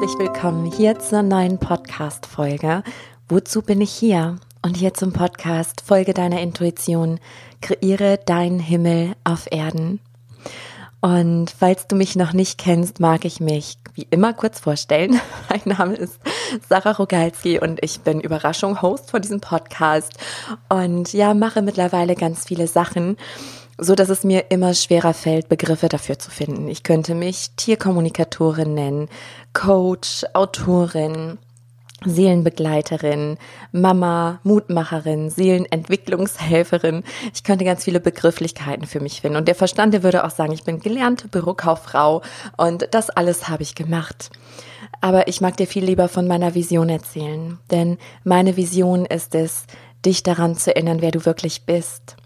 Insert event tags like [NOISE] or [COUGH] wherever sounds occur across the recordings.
herzlich willkommen hier zur neuen Podcast-Folge. Wozu bin ich hier? Und hier zum Podcast Folge deiner Intuition, kreiere deinen Himmel auf Erden. Und falls du mich noch nicht kennst, mag ich mich wie immer kurz vorstellen. [LAUGHS] Mein Name ist Sarah Rogalski und ich bin Überraschung Host von diesem Podcast und ja, mache mittlerweile ganz viele Sachen so dass es mir immer schwerer fällt, Begriffe dafür zu finden. Ich könnte mich Tierkommunikatorin nennen, Coach, Autorin, Seelenbegleiterin, Mama, Mutmacherin, Seelenentwicklungshelferin. Ich könnte ganz viele Begrifflichkeiten für mich finden. Und der Verstand, der würde auch sagen, ich bin gelernte Bürokauffrau und das alles habe ich gemacht. Aber ich mag dir viel lieber von meiner Vision erzählen, denn meine Vision ist es, dich daran zu erinnern, wer du wirklich bist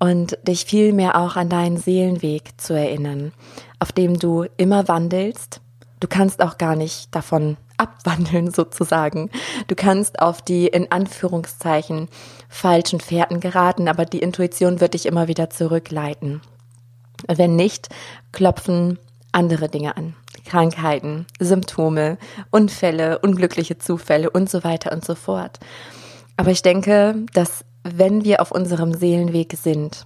und dich vielmehr auch an deinen Seelenweg zu erinnern, auf dem du immer wandelst. Du kannst auch gar nicht davon abwandeln [LAUGHS] sozusagen. Du kannst auf die in Anführungszeichen falschen Fährten geraten, aber die Intuition wird dich immer wieder zurückleiten. Wenn nicht, klopfen andere Dinge an. Krankheiten, Symptome, Unfälle, unglückliche Zufälle und so weiter und so fort. Aber ich denke, dass wenn wir auf unserem Seelenweg sind,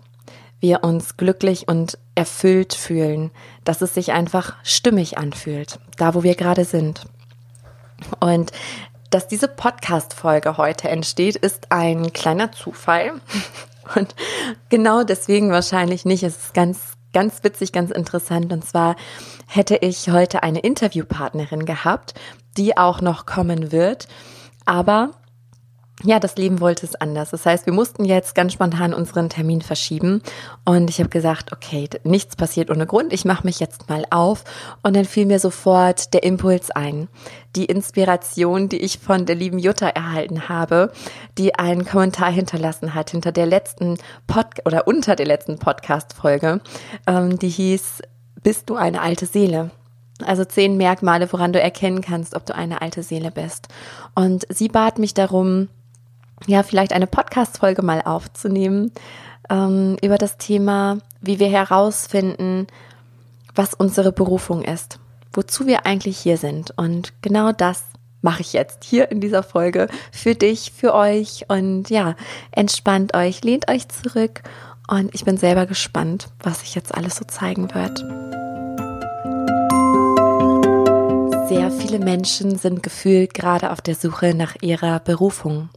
wir uns glücklich und erfüllt fühlen, dass es sich einfach stimmig anfühlt, da wo wir gerade sind. Und dass diese Podcast-Folge heute entsteht, ist ein kleiner Zufall. [LAUGHS] Und genau deswegen wahrscheinlich nicht. Es ist ganz, ganz witzig, ganz interessant. Und zwar hätte ich heute eine Interviewpartnerin gehabt, die auch noch kommen wird. Aber ja, das Leben wollte es anders. Das heißt, wir mussten jetzt ganz spontan unseren Termin verschieben und ich habe gesagt, okay, nichts passiert ohne Grund. Ich mache mich jetzt mal auf und dann fiel mir sofort der Impuls ein, die Inspiration, die ich von der lieben Jutta erhalten habe, die einen Kommentar hinterlassen hat hinter der letzten Pod oder unter der letzten Podcast-Folge, ähm, die hieß "Bist du eine alte Seele?" Also zehn Merkmale, woran du erkennen kannst, ob du eine alte Seele bist. Und sie bat mich darum, ja, vielleicht eine Podcast-Folge mal aufzunehmen ähm, über das Thema, wie wir herausfinden, was unsere Berufung ist, wozu wir eigentlich hier sind. Und genau das mache ich jetzt hier in dieser Folge für dich, für euch. Und ja, entspannt euch, lehnt euch zurück. Und ich bin selber gespannt, was sich jetzt alles so zeigen wird. Sehr viele Menschen sind gefühlt gerade auf der Suche nach ihrer Berufung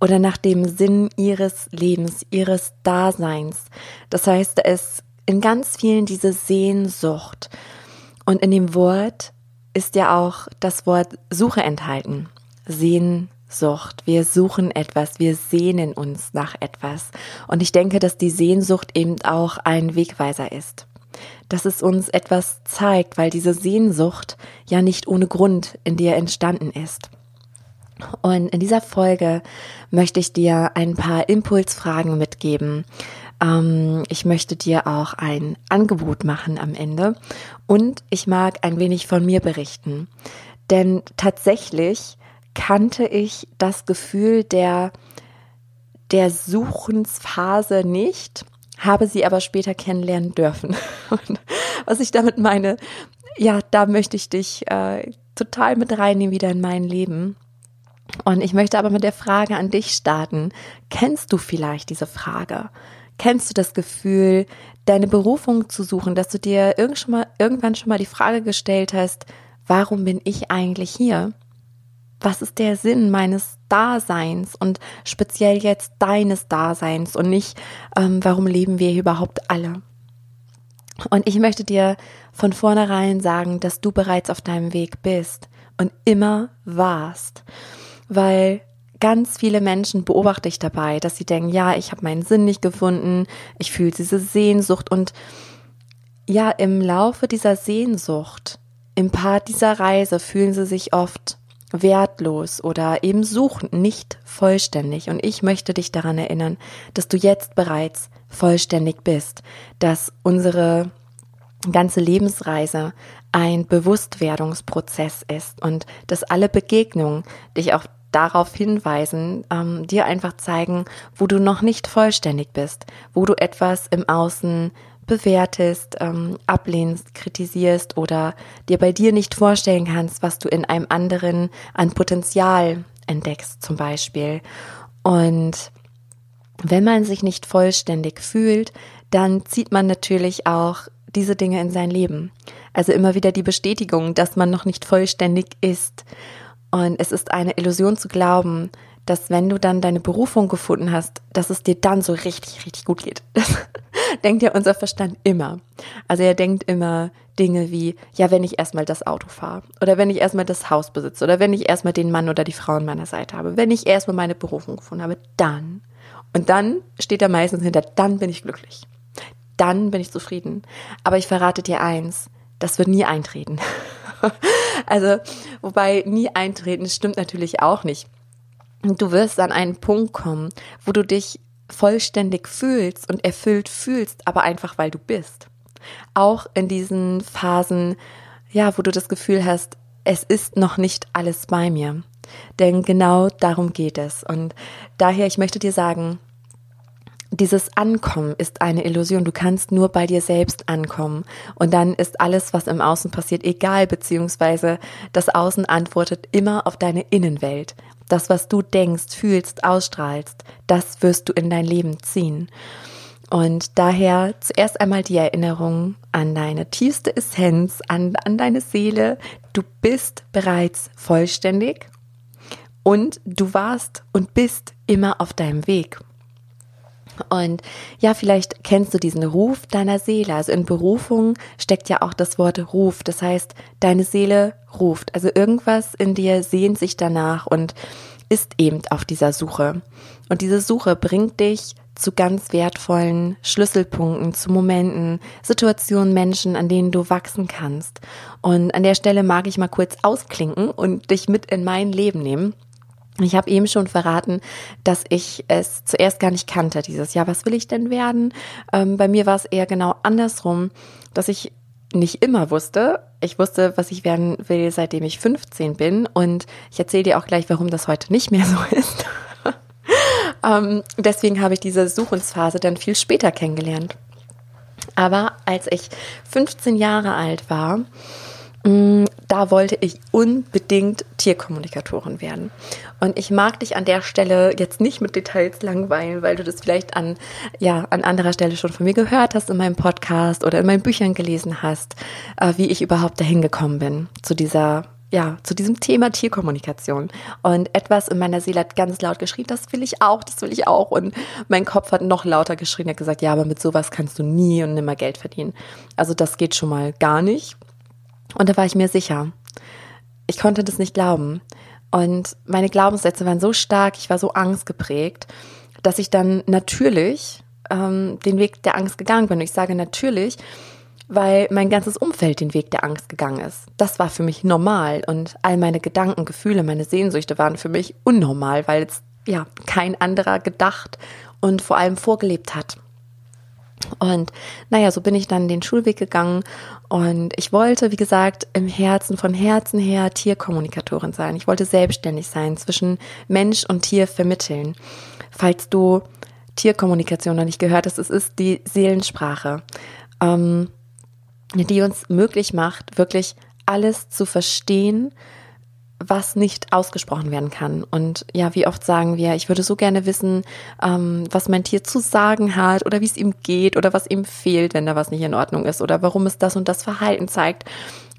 oder nach dem Sinn ihres Lebens, ihres Daseins. Das heißt, es in ganz vielen diese Sehnsucht. Und in dem Wort ist ja auch das Wort Suche enthalten. Sehnsucht. Wir suchen etwas, wir sehnen uns nach etwas. Und ich denke, dass die Sehnsucht eben auch ein Wegweiser ist. Dass es uns etwas zeigt, weil diese Sehnsucht ja nicht ohne Grund in dir entstanden ist. Und in dieser Folge möchte ich dir ein paar Impulsfragen mitgeben. Ähm, ich möchte dir auch ein Angebot machen am Ende und ich mag ein wenig von mir berichten. Denn tatsächlich kannte ich das Gefühl der, der Suchensphase nicht, habe sie aber später kennenlernen dürfen. [LAUGHS] Und was ich damit meine, ja, da möchte ich dich äh, total mit reinnehmen wieder in mein Leben. Und ich möchte aber mit der Frage an dich starten. Kennst du vielleicht diese Frage? Kennst du das Gefühl, deine Berufung zu suchen, dass du dir irgendwann schon mal die Frage gestellt hast, warum bin ich eigentlich hier? Was ist der Sinn meines Daseins und speziell jetzt deines Daseins und nicht, ähm, warum leben wir hier überhaupt alle? Und ich möchte dir von vornherein sagen, dass du bereits auf deinem Weg bist und immer warst weil ganz viele Menschen beobachte ich dabei, dass sie denken, ja, ich habe meinen Sinn nicht gefunden, ich fühle diese Sehnsucht und ja, im Laufe dieser Sehnsucht, im Part dieser Reise fühlen sie sich oft wertlos oder eben suchen nicht vollständig. Und ich möchte dich daran erinnern, dass du jetzt bereits vollständig bist, dass unsere ganze Lebensreise ein Bewusstwerdungsprozess ist und dass alle Begegnungen dich auch darauf hinweisen, ähm, dir einfach zeigen, wo du noch nicht vollständig bist, wo du etwas im Außen bewertest, ähm, ablehnst, kritisierst oder dir bei dir nicht vorstellen kannst, was du in einem anderen an Potenzial entdeckst zum Beispiel. Und wenn man sich nicht vollständig fühlt, dann zieht man natürlich auch diese Dinge in sein Leben. Also immer wieder die Bestätigung, dass man noch nicht vollständig ist. Und es ist eine Illusion zu glauben, dass wenn du dann deine Berufung gefunden hast, dass es dir dann so richtig, richtig gut geht. Das [LAUGHS] denkt ja unser Verstand immer. Also er denkt immer Dinge wie, ja, wenn ich erstmal das Auto fahre oder wenn ich erstmal das Haus besitze oder wenn ich erstmal den Mann oder die Frau an meiner Seite habe, wenn ich erstmal meine Berufung gefunden habe, dann. Und dann steht er meistens hinter, dann bin ich glücklich. Dann bin ich zufrieden. Aber ich verrate dir eins, das wird nie eintreten. [LAUGHS] [LAUGHS] also, wobei nie eintreten stimmt natürlich auch nicht. Du wirst an einen Punkt kommen, wo du dich vollständig fühlst und erfüllt fühlst, aber einfach weil du bist. Auch in diesen Phasen, ja, wo du das Gefühl hast, es ist noch nicht alles bei mir. Denn genau darum geht es. Und daher, ich möchte dir sagen, dieses Ankommen ist eine Illusion. Du kannst nur bei dir selbst ankommen. Und dann ist alles, was im Außen passiert, egal, beziehungsweise das Außen antwortet immer auf deine Innenwelt. Das, was du denkst, fühlst, ausstrahlst, das wirst du in dein Leben ziehen. Und daher zuerst einmal die Erinnerung an deine tiefste Essenz, an, an deine Seele. Du bist bereits vollständig und du warst und bist immer auf deinem Weg. Und ja, vielleicht kennst du diesen Ruf deiner Seele. Also in Berufung steckt ja auch das Wort Ruf. Das heißt, deine Seele ruft. Also irgendwas in dir sehnt sich danach und ist eben auf dieser Suche. Und diese Suche bringt dich zu ganz wertvollen Schlüsselpunkten, zu Momenten, Situationen, Menschen, an denen du wachsen kannst. Und an der Stelle mag ich mal kurz ausklinken und dich mit in mein Leben nehmen. Ich habe eben schon verraten, dass ich es zuerst gar nicht kannte, dieses Jahr. Was will ich denn werden? Ähm, bei mir war es eher genau andersrum, dass ich nicht immer wusste. Ich wusste, was ich werden will, seitdem ich 15 bin. Und ich erzähle dir auch gleich, warum das heute nicht mehr [LAUGHS] so ist. ähm, deswegen habe ich diese Suchensphase dann viel später kennengelernt. Aber als ich 15 Jahre alt war, da wollte ich unbedingt Tierkommunikatorin werden. Und ich mag dich an der Stelle jetzt nicht mit Details langweilen, weil du das vielleicht an, ja, an anderer Stelle schon von mir gehört hast in meinem Podcast oder in meinen Büchern gelesen hast, äh, wie ich überhaupt dahin gekommen bin zu dieser ja, zu diesem Thema Tierkommunikation. Und etwas in meiner Seele hat ganz laut geschrien, das will ich auch, das will ich auch. Und mein Kopf hat noch lauter geschrien, hat gesagt, ja, aber mit sowas kannst du nie und nimmer Geld verdienen. Also das geht schon mal gar nicht. Und da war ich mir sicher. Ich konnte das nicht glauben. Und meine Glaubenssätze waren so stark, ich war so angstgeprägt, dass ich dann natürlich ähm, den Weg der Angst gegangen bin. Und ich sage natürlich, weil mein ganzes Umfeld den Weg der Angst gegangen ist. Das war für mich normal und all meine Gedanken, Gefühle, meine Sehnsüchte waren für mich unnormal, weil es ja kein anderer gedacht und vor allem vorgelebt hat. Und naja, so bin ich dann den Schulweg gegangen und ich wollte, wie gesagt, im Herzen, von Herzen her Tierkommunikatorin sein. Ich wollte selbstständig sein, zwischen Mensch und Tier vermitteln. Falls du Tierkommunikation noch nicht gehört hast, es ist die Seelensprache, ähm, die uns möglich macht, wirklich alles zu verstehen, was nicht ausgesprochen werden kann. Und ja, wie oft sagen wir, ich würde so gerne wissen, ähm, was mein Tier zu sagen hat oder wie es ihm geht oder was ihm fehlt, wenn da was nicht in Ordnung ist oder warum es das und das Verhalten zeigt.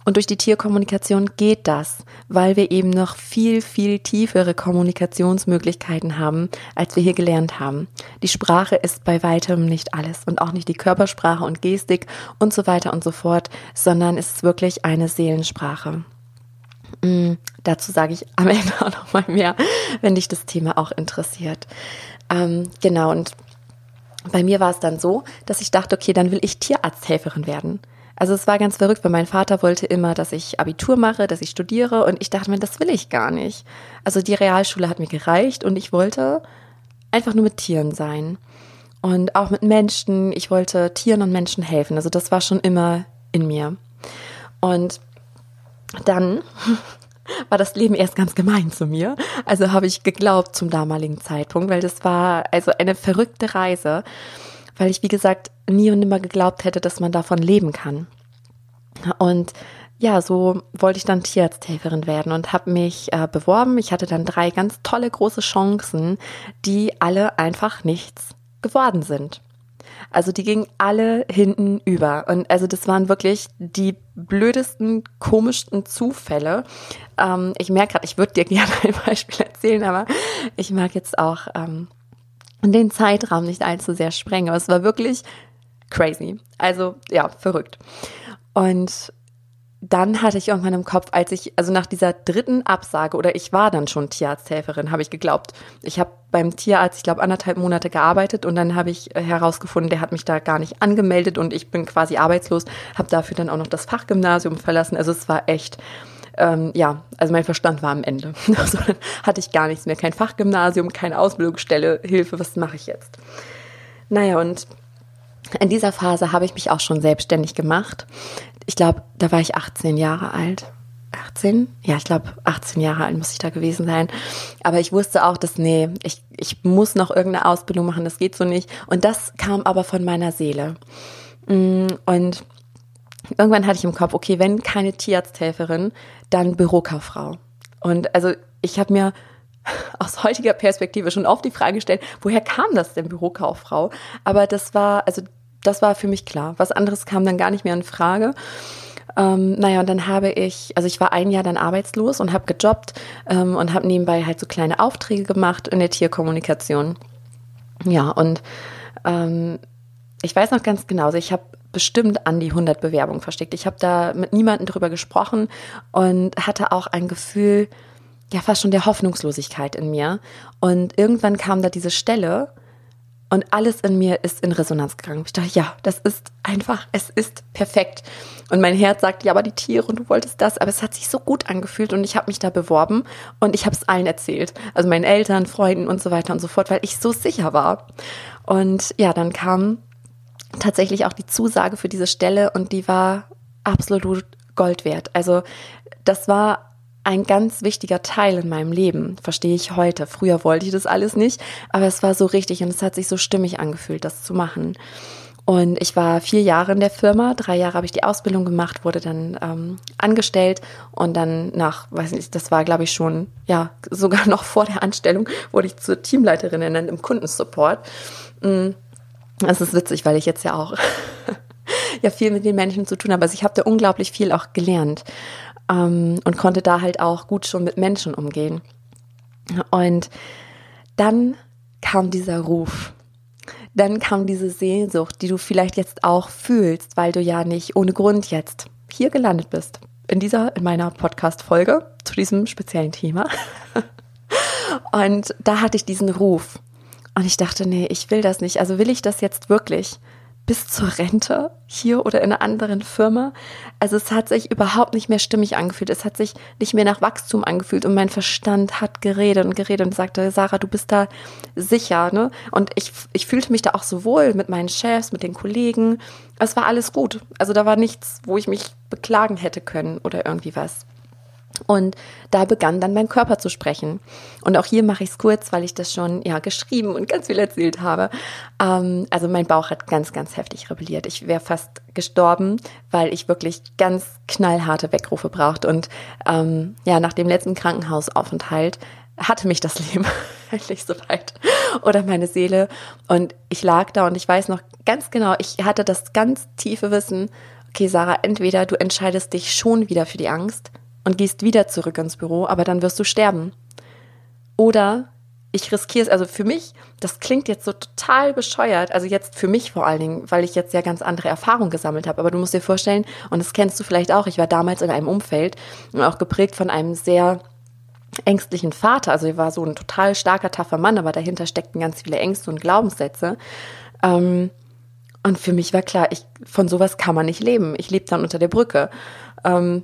Und durch die Tierkommunikation geht das, weil wir eben noch viel, viel tiefere Kommunikationsmöglichkeiten haben, als wir hier gelernt haben. Die Sprache ist bei weitem nicht alles und auch nicht die Körpersprache und Gestik und so weiter und so fort, sondern es ist wirklich eine Seelensprache. Mm, dazu sage ich am [LAUGHS] Ende auch noch mal mehr, wenn dich das Thema auch interessiert. Ähm, genau, und bei mir war es dann so, dass ich dachte, okay, dann will ich Tierarzthelferin werden. Also es war ganz verrückt, weil mein Vater wollte immer, dass ich Abitur mache, dass ich studiere und ich dachte mir, das will ich gar nicht. Also die Realschule hat mir gereicht und ich wollte einfach nur mit Tieren sein. Und auch mit Menschen, ich wollte Tieren und Menschen helfen. Also das war schon immer in mir. Und dann war das Leben erst ganz gemein zu mir. Also habe ich geglaubt zum damaligen Zeitpunkt, weil das war also eine verrückte Reise, weil ich, wie gesagt, nie und nimmer geglaubt hätte, dass man davon leben kann. Und ja, so wollte ich dann Tierarzthelferin werden und habe mich äh, beworben. Ich hatte dann drei ganz tolle große Chancen, die alle einfach nichts geworden sind. Also die gingen alle hinten über. Und also das waren wirklich die blödesten, komischsten Zufälle. Ähm, ich merke gerade, ich würde dir [LAUGHS] gerne ein Beispiel erzählen, aber ich mag jetzt auch ähm, den Zeitraum nicht allzu sehr sprengen. Aber es war wirklich crazy. Also ja, verrückt. Und dann hatte ich irgendwann im Kopf, als ich, also nach dieser dritten Absage, oder ich war dann schon Tierarzthelferin, habe ich geglaubt. Ich habe beim Tierarzt, ich glaube, anderthalb Monate gearbeitet und dann habe ich äh, herausgefunden, der hat mich da gar nicht angemeldet und ich bin quasi arbeitslos, habe dafür dann auch noch das Fachgymnasium verlassen. Also es war echt, ähm, ja, also mein Verstand war am Ende. [LAUGHS] Also dann hatte ich gar nichts mehr, kein Fachgymnasium, keine Ausbildungsstelle, Hilfe, was mache ich jetzt? Naja, und in dieser Phase habe ich mich auch schon selbstständig gemacht ich glaube, da war ich 18 Jahre alt. 18? Ja, ich glaube, 18 Jahre alt muss ich da gewesen sein. Aber ich wusste auch, dass, nee, ich, ich muss noch irgendeine Ausbildung machen, das geht so nicht. Und das kam aber von meiner Seele. Mm, und irgendwann hatte ich im Kopf, okay, wenn keine Tierarzthelferin, dann Bürokauffrau. Und also ich habe mir [LAUGHS] aus heutiger Perspektive schon oft die Frage gestellt, woher kam das denn Bürokauffrau? Aber das war, also das war für mich klar. Was anderes kam dann gar nicht mehr in Frage. Ähm, naja, und dann habe ich, also ich war ein Jahr dann arbeitslos und habe gejobbt ähm, und habe nebenbei halt so kleine Aufträge gemacht in der Tierkommunikation. Ja, und ähm, ich weiß noch ganz genau, also ich habe bestimmt an die 100 Bewerbungen versteckt. Ich habe da mit niemandem drüber gesprochen und hatte auch ein Gefühl, ja, fast schon der Hoffnungslosigkeit in mir. Und irgendwann kam da diese Stelle, und alles in mir ist in Resonanz gegangen. Ich dachte, ja, das ist einfach, es ist perfekt. Und mein Herz sagt, ja, aber die Tiere und du wolltest das. Aber es hat sich so gut angefühlt und ich habe mich da beworben und ich habe es allen erzählt. Also meinen Eltern, Freunden und so weiter und so fort, weil ich so sicher war. Und ja, dann kam tatsächlich auch die Zusage für diese Stelle und die war absolut Gold wert. Also das war ein ganz wichtiger Teil in meinem Leben, verstehe ich heute. Früher wollte ich das alles nicht, aber es war so richtig und es hat sich so stimmig angefühlt, das zu machen. Und ich war vier Jahre in der Firma, drei Jahre habe ich die Ausbildung gemacht, wurde dann ähm, angestellt und dann nach, weiß nicht, das war glaube ich schon, ja, sogar [LAUGHS] noch vor der Anstellung, wurde ich zur Teamleiterin ernannt im Kundensupport. Mm, das ist witzig, weil ich jetzt ja auch [LAUGHS] ja viel mit den Menschen zu tun habe. Also ich habe da unglaublich viel auch gelernt ähm, und konnte da halt auch gut schon mit Menschen umgehen. Und dann kam dieser Ruf. Dann kam diese Sehnsucht, die du vielleicht jetzt auch fühlst, weil du ja nicht ohne Grund jetzt hier gelandet bist. In dieser, in meiner Podcast-Folge zu diesem speziellen Thema. [LAUGHS] Und da hatte ich diesen Ruf. Und ich dachte, nee, ich will das nicht. Also will ich das jetzt wirklich? Bis zur Rente hier oder in einer anderen Firma. Also es hat sich überhaupt nicht mehr stimmig angefühlt. Es hat sich nicht mehr nach Wachstum angefühlt und mein Verstand hat geredet und geredet und sagte, Sarah, du bist da sicher, ne? Und ich, ich fühlte mich da auch so wohl mit meinen Chefs, mit den Kollegen. Es war alles gut. Also da war nichts, wo ich mich beklagen hätte können oder irgendwie was. Und da begann dann mein Körper zu sprechen. Und auch hier mache ich es kurz, weil ich das schon ja geschrieben und ganz viel erzählt habe. Ähm, also mein Bauch hat ganz, ganz heftig rebelliert. Ich wäre fast gestorben, weil ich wirklich ganz knallharte Weckrufe brauchte. Und ähm, ja, nach dem letzten Krankenhausaufenthalt hatte mich das [LAUGHS] Leben endlich so weit oder meine Seele. Und ich lag da und ich weiß noch ganz genau, ich hatte das ganz tiefe Wissen, okay, Sarah, entweder du entscheidest dich schon wieder für die Angst und gehst wieder zurück ins Büro, aber dann wirst du sterben. Oder ich riskiere es, also für mich, das klingt jetzt so total bescheuert, also jetzt für mich vor allen Dingen, weil ich jetzt ja ganz andere Erfahrungen gesammelt habe, aber du musst dir vorstellen, und das kennst du vielleicht auch, ich war damals in einem Umfeld und auch geprägt von einem sehr ängstlichen Vater, also er war so ein total starker, taffer Mann, aber dahinter steckten ganz viele Ängste und Glaubenssätze. Ähm, und für mich war klar, ich, von sowas kann man nicht leben. Ich lebe dann unter der Brücke. Ähm,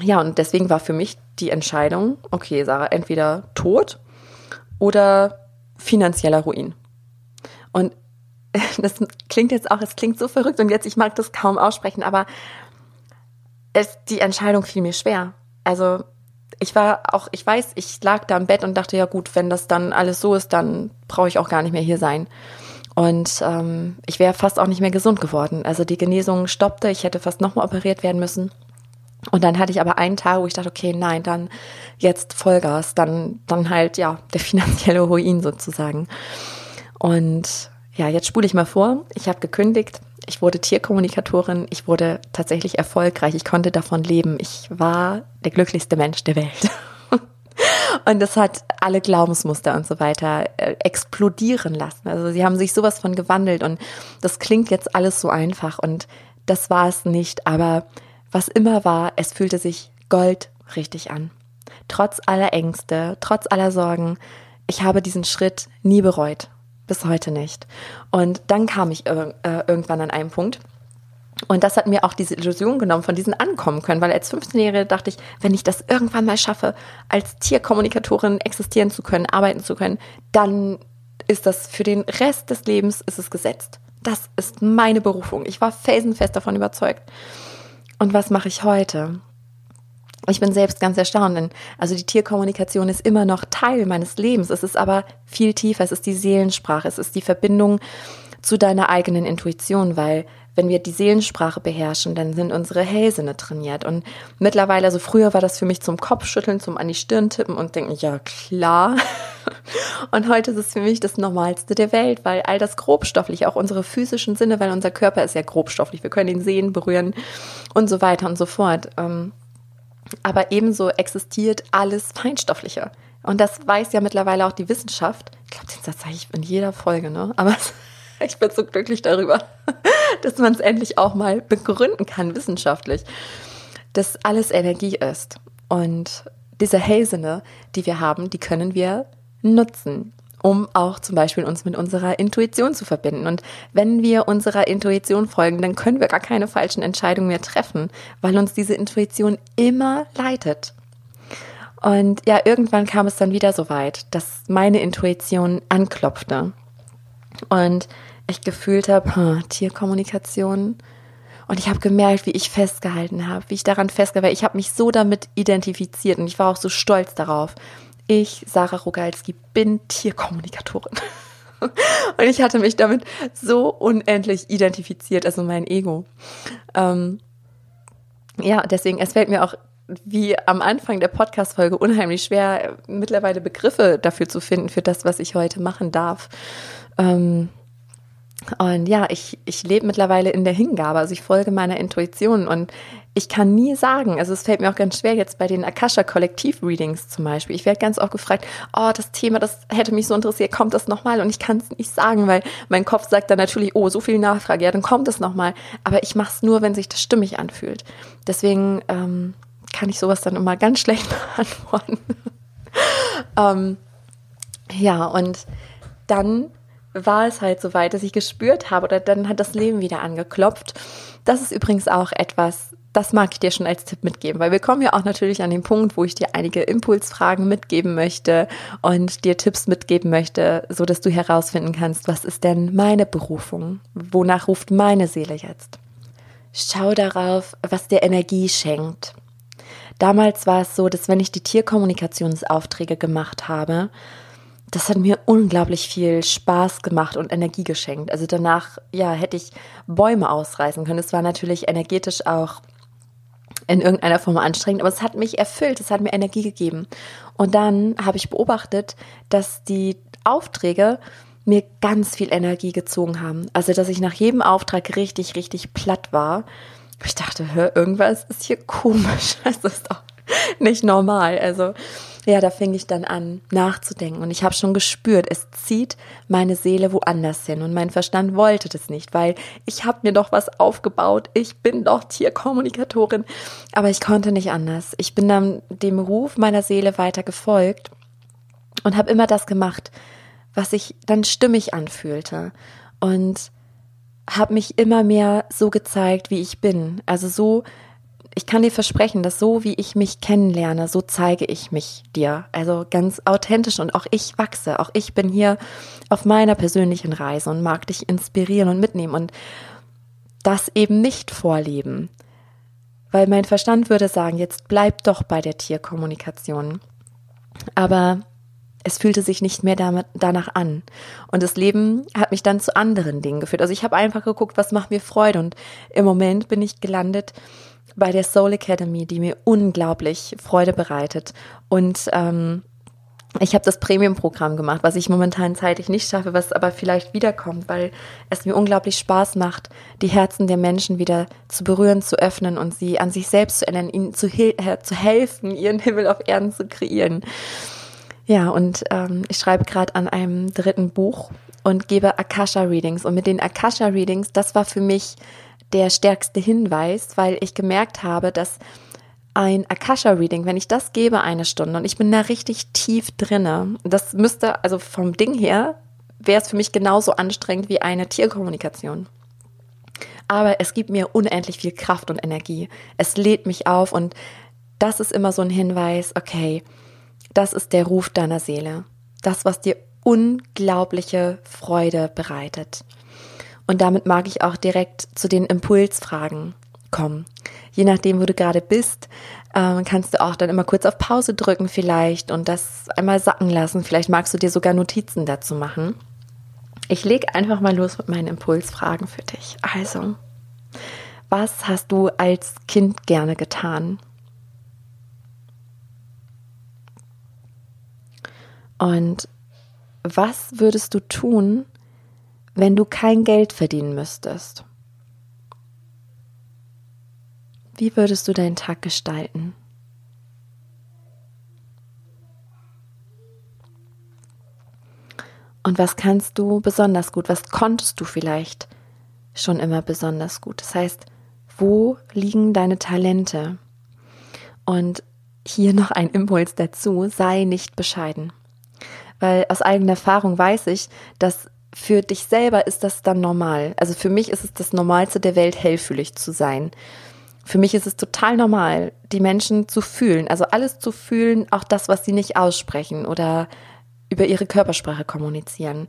ja, und deswegen war für mich die Entscheidung, okay, Sarah, entweder tot oder finanzieller Ruin. Und [LAUGHS] das klingt jetzt auch, es klingt so verrückt und jetzt, ich mag das kaum aussprechen, aber es, die Entscheidung fiel mir schwer. Also ich war auch, ich weiß, ich lag da im Bett und dachte, ja gut, wenn das dann alles so ist, dann brauche ich auch gar nicht mehr hier sein. Und ähm, ich wäre fast auch nicht mehr gesund geworden. Also die Genesung stoppte, ich hätte fast nochmal operiert werden müssen. Und dann hatte ich aber einen Tag, wo ich dachte, okay, nein, dann jetzt Vollgas, dann, dann halt, ja, der finanzielle Ruin sozusagen. Und ja, jetzt spule ich mal vor. Ich habe gekündigt. Ich wurde Tierkommunikatorin. Ich wurde tatsächlich erfolgreich. Ich konnte davon leben. Ich war der glücklichste Mensch der Welt. [LAUGHS] Und das hat alle Glaubensmuster und so weiter äh, explodieren lassen. Also sie haben sich sowas von gewandelt und das klingt jetzt alles so einfach und das war es nicht. Aber was immer war, es fühlte sich goldrichtig an. Trotz aller Ängste, trotz aller Sorgen, ich habe diesen Schritt nie bereut. Bis heute nicht. Und dann kam ich äh, irgendwann an einen Punkt, und das hat mir auch diese Illusion genommen von diesen Ankommen können, weil als 15-Jährige dachte ich, wenn ich das irgendwann mal schaffe, als Tierkommunikatorin existieren zu können, arbeiten zu können, dann ist das für den Rest des Lebens ist es gesetzt. Das ist meine Berufung. Ich war felsenfest davon überzeugt. Und was mache ich heute? Ich bin selbst ganz erstaunt, denn also die Tierkommunikation ist immer noch Teil meines Lebens. Es ist aber viel tiefer. Es ist die Seelensprache. Es ist die Verbindung zu deiner eigenen Intuition, weil wenn wir die Seelensprache beherrschen, dann sind unsere Hellsinne trainiert. Und mittlerweile, also früher war das für mich zum Kopfschütteln, zum an die Stirn tippen und denken, ja klar. [LAUGHS] Und heute ist es für mich das Normalste der Welt, weil all das grobstofflich, auch unsere physischen Sinne, weil unser Körper ist ja grobstofflich, wir können ihn sehen, berühren und so weiter und so fort. Ähm, aber ebenso existiert alles Feinstoffliche. Und das weiß ja mittlerweile auch die Wissenschaft. Ich glaube, den Satz sage ich in jeder Folge, ne? Aber [LAUGHS] ich bin so glücklich darüber, dass man es endlich auch mal begründen kann, wissenschaftlich, dass alles Energie ist. Und diese Hellsinne, die wir haben, die können wir nutzen, um auch zum Beispiel uns mit unserer Intuition zu verbinden. Und wenn wir unserer Intuition folgen, dann können wir gar keine falschen Entscheidungen mehr treffen, weil uns diese Intuition immer leitet. Und ja, irgendwann kam es dann wieder so weit, dass meine Intuition anklopfte. Und ich gefühlt habe, hm, Tierkommunikation. Und ich habe gemerkt, wie ich festgehalten habe, wie ich daran festgehalten habe. Ich habe mich so damit identifiziert und ich war auch so stolz darauf. Ich, Sarah Rogalski, bin Tierkommunikatorin. [LAUGHS] Und ich hatte mich damit so unendlich identifiziert, also mein Ego. Ähm, ja, deswegen, es fällt mir auch wie am Anfang der Podcast-Folge unheimlich schwer, mittlerweile Begriffe dafür zu finden, für das, was ich heute machen darf. Ähm, und ja, ich, ich lebe mittlerweile in der Hingabe, also ich folge meiner Intuition und ich kann nie sagen, also es fällt mir auch ganz schwer jetzt bei den Akasha Kollektiv Readings zum Beispiel. Ich werde ganz oft gefragt, oh, das Thema, das hätte mich so interessiert, kommt das nochmal? Und ich kann es nicht sagen, weil mein Kopf sagt dann natürlich, oh, so viel Nachfrage, ja, dann kommt es nochmal. Aber ich mache es nur, wenn sich das stimmig anfühlt. Deswegen ähm, kann ich sowas dann immer ganz schlecht [LAUGHS] beantworten. ähm, ja, und dann war es halt so weit, dass ich gespürt habe oder dann hat das Leben wieder angeklopft. Das ist übrigens auch etwas, das mag ich dir schon als Tipp mitgeben, weil wir kommen ja auch natürlich an den Punkt, wo ich dir einige Impulsfragen mitgeben möchte und dir Tipps mitgeben möchte, so dass du herausfinden kannst, was ist denn meine Berufung? Wonach ruft meine Seele jetzt? Schau darauf, was dir Energie schenkt. Damals war es so, dass wenn ich die Tierkommunikationsaufträge gemacht habe, das hat mir unglaublich viel Spaß gemacht und Energie geschenkt. Also danach, ja, hätte ich Bäume ausreißen können. Es war natürlich energetisch auch in irgendeiner Form anstrengend, aber es hat mich erfüllt, es hat mir Energie gegeben. Und dann habe ich beobachtet, dass die Aufträge mir ganz viel Energie gezogen haben. Also, dass ich nach jedem Auftrag richtig, richtig platt war. Ich dachte, irgendwas ist hier komisch. [LAUGHS] Das ist doch nicht normal. Also, ja, da fing ich dann an nachzudenken. Und ich habe schon gespürt, es zieht meine Seele woanders hin. Und mein Verstand wollte das nicht, weil ich habe mir doch was aufgebaut, ich bin doch Tierkommunikatorin, aber ich konnte nicht anders. Ich bin dann dem Ruf meiner Seele weiter gefolgt und habe immer das gemacht, was sich dann stimmig anfühlte. Und habe mich immer mehr so gezeigt, wie ich bin, also so ich kann dir versprechen, dass so wie ich mich kennenlerne, so zeige ich mich dir. Also ganz authentisch und auch ich wachse. Auch ich bin hier auf meiner persönlichen Reise und mag dich inspirieren und mitnehmen und das eben nicht vorleben. Weil mein Verstand würde sagen, jetzt bleib doch bei der Tierkommunikation. Aber es fühlte sich nicht mehr damit, danach an. Und das Leben hat mich dann zu anderen Dingen geführt. Also ich habe einfach geguckt, was macht mir Freude. Und im Moment bin ich gelandet bei der Soul Academy, die mir unglaublich Freude bereitet. Und ähm, ich habe das Premium-Programm gemacht, was ich momentan zeitlich nicht schaffe, was aber vielleicht wiederkommt, weil es mir unglaublich Spaß macht, die Herzen der Menschen wieder zu berühren, zu öffnen und sie an sich selbst zu erinnern, ihnen zu, äh, zu helfen, [LAUGHS] ihren Himmel auf Erden zu kreieren. Ja, und ähm, ich schreibe gerade an einem dritten Buch und gebe Akasha-Readings. Und mit den Akasha-Readings, das war für mich der stärkste Hinweis, weil ich gemerkt habe, dass ein Akasha-Reading, wenn ich das gebe eine Stunde und ich bin da richtig tief drinne, das müsste, also vom Ding her, wäre es für mich genauso anstrengend wie eine Tierkommunikation. Aber es gibt mir unendlich viel Kraft und Energie. Es lädt mich auf und das ist immer so ein Hinweis, okay, das ist der Ruf deiner Seele. Das, was dir unglaubliche Freude bereitet. Und damit mag ich auch direkt zu den Impulsfragen kommen. Je nachdem, wo du gerade bist, äh, kannst du auch dann immer kurz auf Pause drücken vielleicht und das einmal sacken lassen. Vielleicht magst du dir sogar Notizen dazu machen. Ich lege einfach mal los mit meinen Impulsfragen für dich. Also, was hast du als Kind gerne getan? Und was würdest du tun, wenn du kein Geld verdienen müsstest? Wie würdest du deinen Tag gestalten? Und was kannst du besonders gut? Was konntest du vielleicht schon immer besonders gut? Das heißt, wo liegen deine Talente? Und hier noch ein Impuls dazu, sei nicht bescheiden weil aus eigener Erfahrung weiß ich, dass für dich selber ist das dann normal. Also für mich ist es das Normalste der Welt, hellfühlig zu sein. Für mich ist es total normal, die Menschen zu fühlen, also alles zu fühlen, auch das, was sie nicht aussprechen oder über ihre Körpersprache kommunizieren.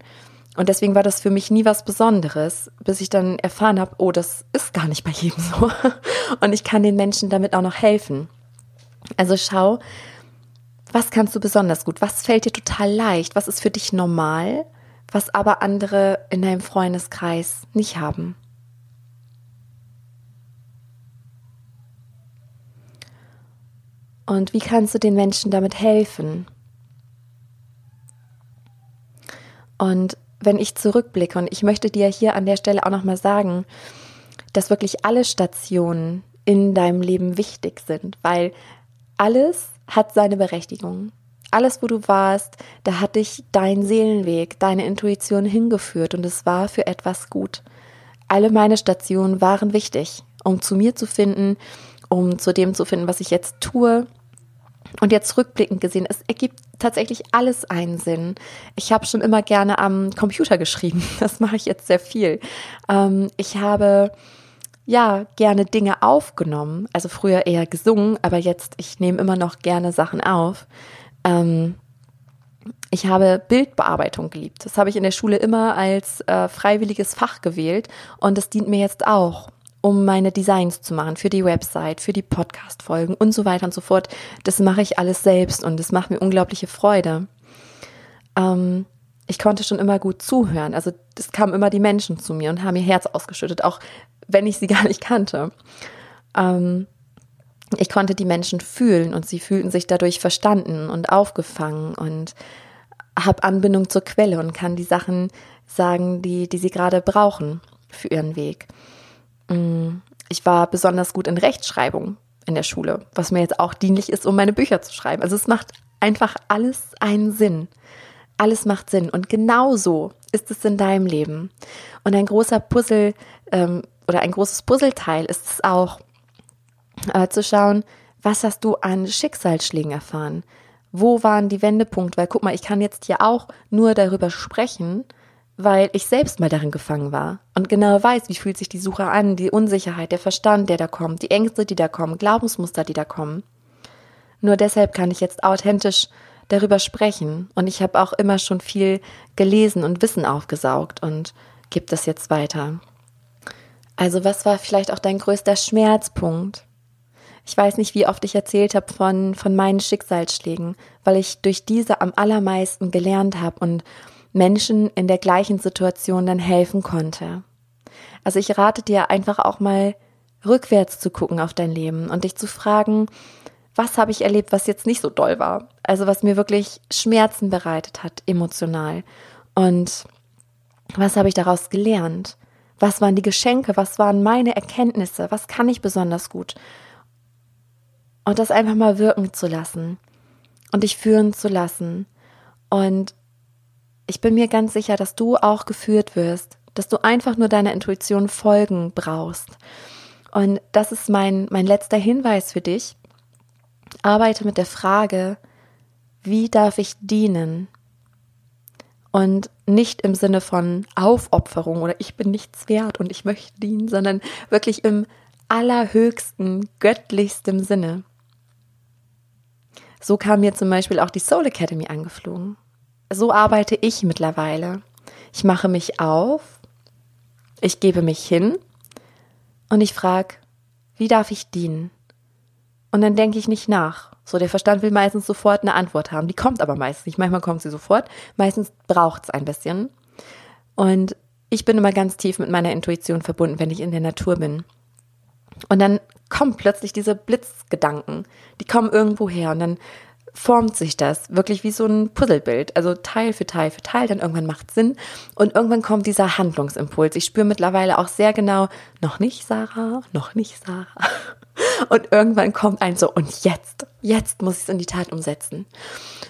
Und deswegen war das für mich nie was Besonderes, bis ich dann erfahren habe, oh, das ist gar nicht bei jedem so. [LAUGHS] Und ich kann den Menschen damit auch noch helfen. Also schau, was kannst du besonders gut? Was fällt dir total leicht? Was ist für dich normal? Was aber andere in deinem Freundeskreis nicht haben? Und wie kannst du den Menschen damit helfen? Und wenn ich zurückblicke, und ich möchte dir hier an der Stelle auch nochmal sagen, dass wirklich alle Stationen in deinem Leben wichtig sind, weil alles hat seine Berechtigung. Alles, wo du warst, da hat dich dein Seelenweg, deine Intuition hingeführt und es war für etwas gut. Alle meine Stationen waren wichtig, um zu mir zu finden, um zu dem zu finden, was ich jetzt tue. Und jetzt rückblickend gesehen, es ergibt tatsächlich alles einen Sinn. Ich habe schon immer gerne am Computer geschrieben. [LAUGHS] Das mache ich jetzt sehr viel. Ähm, ich habe ja gerne Dinge aufgenommen. Also früher eher gesungen, aber jetzt, ich nehme immer noch gerne Sachen auf. Ähm, ich habe Bildbearbeitung geliebt. Das habe ich in der Schule immer als äh, freiwilliges Fach gewählt und das dient mir jetzt auch, um meine Designs zu machen für die Website, für die Podcast-Folgen und so weiter und so fort. Das mache ich alles selbst und das macht mir unglaubliche Freude. Ähm, ich konnte schon immer gut zuhören. Also es kamen immer die Menschen zu mir und haben ihr Herz ausgeschüttet, auch wenn ich sie [LAUGHS] gar nicht kannte. Ähm, ich konnte die Menschen fühlen und sie fühlten sich dadurch verstanden und aufgefangen und habe Anbindung zur Quelle und kann die Sachen sagen, die, die sie gerade brauchen für ihren Weg. Mm, ich war besonders gut in Rechtschreibung in der Schule, was mir jetzt auch dienlich ist, um meine Bücher zu schreiben. Also es macht einfach alles einen Sinn. Alles macht Sinn. Und genauso ist es in deinem Leben. Und ein großer Puzzle ähm, oder ein großes Puzzleteil ist es auch, äh, zu schauen, was hast du an Schicksalsschlägen erfahren? Wo waren die Wendepunkte? Weil guck mal, ich kann jetzt hier auch nur darüber sprechen, weil ich selbst mal darin gefangen war und genau weiß, wie fühlt sich die Suche an, die Unsicherheit, der Verstand, der da kommt, die Ängste, die da kommen, Glaubensmuster, die da kommen. Nur deshalb kann ich jetzt authentisch darüber sprechen und ich habe auch immer schon viel gelesen und Wissen aufgesaugt und gebe das jetzt weiter. Also was war vielleicht auch dein größter Schmerzpunkt? Ich weiß nicht, wie oft ich erzählt habe von, von meinen Schicksalsschlägen, weil ich durch diese am allermeisten gelernt habe und Menschen in der gleichen Situation dann helfen konnte. Also ich rate dir einfach auch mal rückwärts zu gucken auf dein Leben und dich zu fragen, was habe ich erlebt, was jetzt nicht so doll war? Also was mir wirklich Schmerzen bereitet hat, emotional. Und was habe ich daraus gelernt? Was waren die Geschenke? Was waren meine Erkenntnisse? Was kann ich besonders gut? Und das einfach mal wirken zu lassen und dich führen zu lassen. Und ich bin mir ganz sicher, dass du auch geführt wirst, dass du einfach nur deiner Intuition folgen brauchst. Und das ist mein, mein letzter Hinweis für dich. Arbeite mit der Frage, wie darf ich dienen? Und nicht im Sinne von Aufopferung oder ich bin nichts wert und ich möchte dienen, sondern wirklich im allerhöchsten, göttlichsten Sinne. So kam mir zum Beispiel auch die Soul Academy angeflogen. So arbeite ich mittlerweile. Ich mache mich auf, ich gebe mich hin und ich frage, wie darf ich dienen? Und dann denke ich nicht nach. So, der Verstand will meistens sofort eine Antwort haben. Die kommt aber meistens nicht. Manchmal kommt sie sofort. Meistens braucht es ein bisschen. Und ich bin immer ganz tief mit meiner Intuition verbunden, wenn ich in der Natur bin. Und dann kommen plötzlich diese Blitzgedanken. Die kommen irgendwo her und dann formt sich das wirklich wie so ein Puzzlebild, also Teil für Teil für Teil, dann irgendwann macht Sinn und irgendwann kommt dieser Handlungsimpuls. Ich spüre mittlerweile auch sehr genau, noch nicht Sarah, noch nicht Sarah. [LAUGHS] Und irgendwann kommt ein so, und jetzt, jetzt muss ich es in die Tat umsetzen.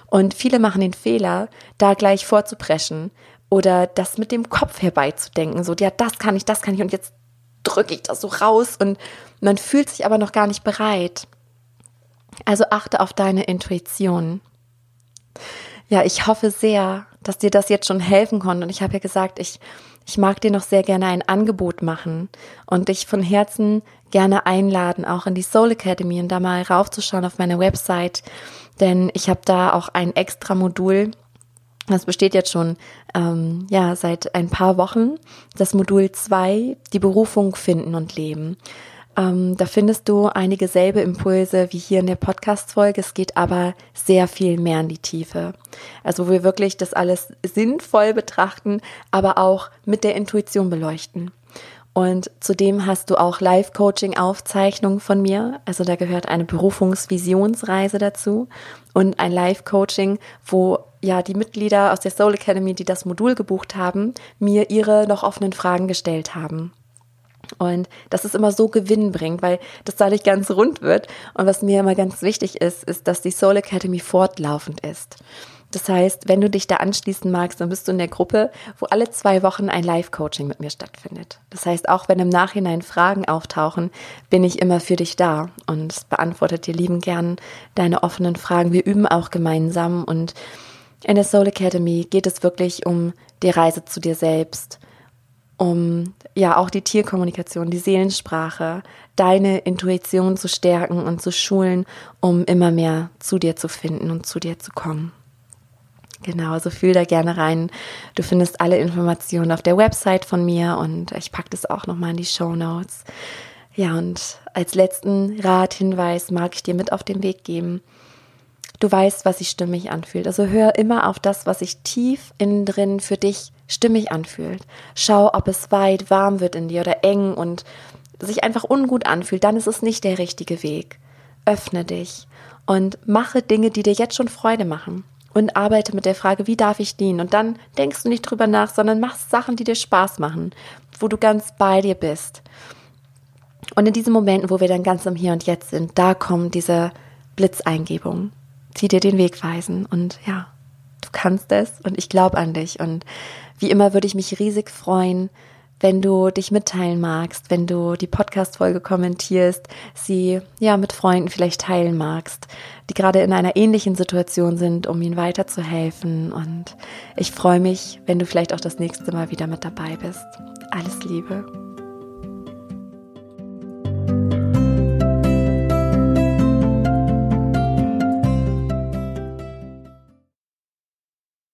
Und viele machen den Fehler, da gleich vorzupreschen oder das mit dem Kopf herbeizudenken, so, ja, das kann ich, das kann ich und jetzt drücke ich das so raus und man fühlt sich aber noch gar nicht bereit. Also achte auf deine Intuition. Ja, ich hoffe sehr, dass dir das jetzt schon helfen konnte. Und ich habe ja gesagt, ich, ich mag dir noch sehr gerne ein Angebot machen und dich von Herzen gerne einladen, auch in die Soul Academy und da mal raufzuschauen auf meine Website. Denn ich habe da auch ein extra Modul, das besteht jetzt schon ähm, ja seit ein paar Wochen. Das Modul 2, die Berufung finden und leben. Ähm, da findest du einige selbe Impulse wie hier in der Podcast-Folge. Es geht aber sehr viel mehr in die Tiefe. Also wo wir wirklich das alles sinnvoll betrachten, aber auch mit der Intuition beleuchten. Und zudem hast du auch Live-Coaching-Aufzeichnungen von mir. Also da gehört eine Berufungsvisionsreise dazu und ein Live-Coaching, wo ja die Mitglieder aus der Soul Academy, die das Modul gebucht haben, mir ihre noch offenen Fragen gestellt haben. Und dass es immer so Gewinn bringt, weil das dadurch ganz rund wird. Und was mir immer ganz wichtig ist, ist, dass die Soul Academy fortlaufend ist. Das heißt, wenn du dich da anschließen magst, dann bist du in der Gruppe, wo alle zwei Wochen ein Live-Coaching mit mir stattfindet. Das heißt, auch wenn im Nachhinein Fragen auftauchen, bin ich immer für dich da und beantwortet dir lieben gern deine offenen Fragen. Wir üben auch gemeinsam und in der Soul Academy geht es wirklich um die Reise zu dir selbst, um ja auch die Tierkommunikation, die Seelensprache, deine Intuition zu stärken und zu schulen, um immer mehr zu dir zu finden und zu dir zu kommen. Genau, also fühl da gerne rein. Du findest alle Informationen auf der Website von mir und ich packe das auch nochmal in die Show Notes. Ja, und als letzten Rat, Hinweis mag ich dir mit auf den Weg geben. Du weißt, was sich stimmig anfühlt. Also hör immer auf das, was sich tief innen drin für dich stimmig anfühlt. Schau, ob es weit warm wird in dir oder eng und sich einfach ungut anfühlt, dann ist es nicht der richtige Weg. Öffne dich und mache Dinge, die dir jetzt schon Freude machen. Und arbeite mit der Frage, wie darf ich dienen? Und dann denkst du nicht drüber nach, sondern machst Sachen, die dir Spaß machen, wo du ganz bei dir bist. Und in diesen Momenten, wo wir dann ganz im Hier und Jetzt sind, da kommen diese Blitzeingebungen, die dir den Weg weisen. Und ja, du kannst es und ich glaube an dich. Und wie immer würde ich mich riesig freuen, wenn du dich mitteilen magst, wenn du die Podcast-Folge kommentierst, sie ja mit Freunden vielleicht teilen magst, die gerade in einer ähnlichen Situation sind, um ihnen weiterzuhelfen. Und ich freue mich, wenn du vielleicht auch das nächste Mal wieder mit dabei bist. Alles Liebe.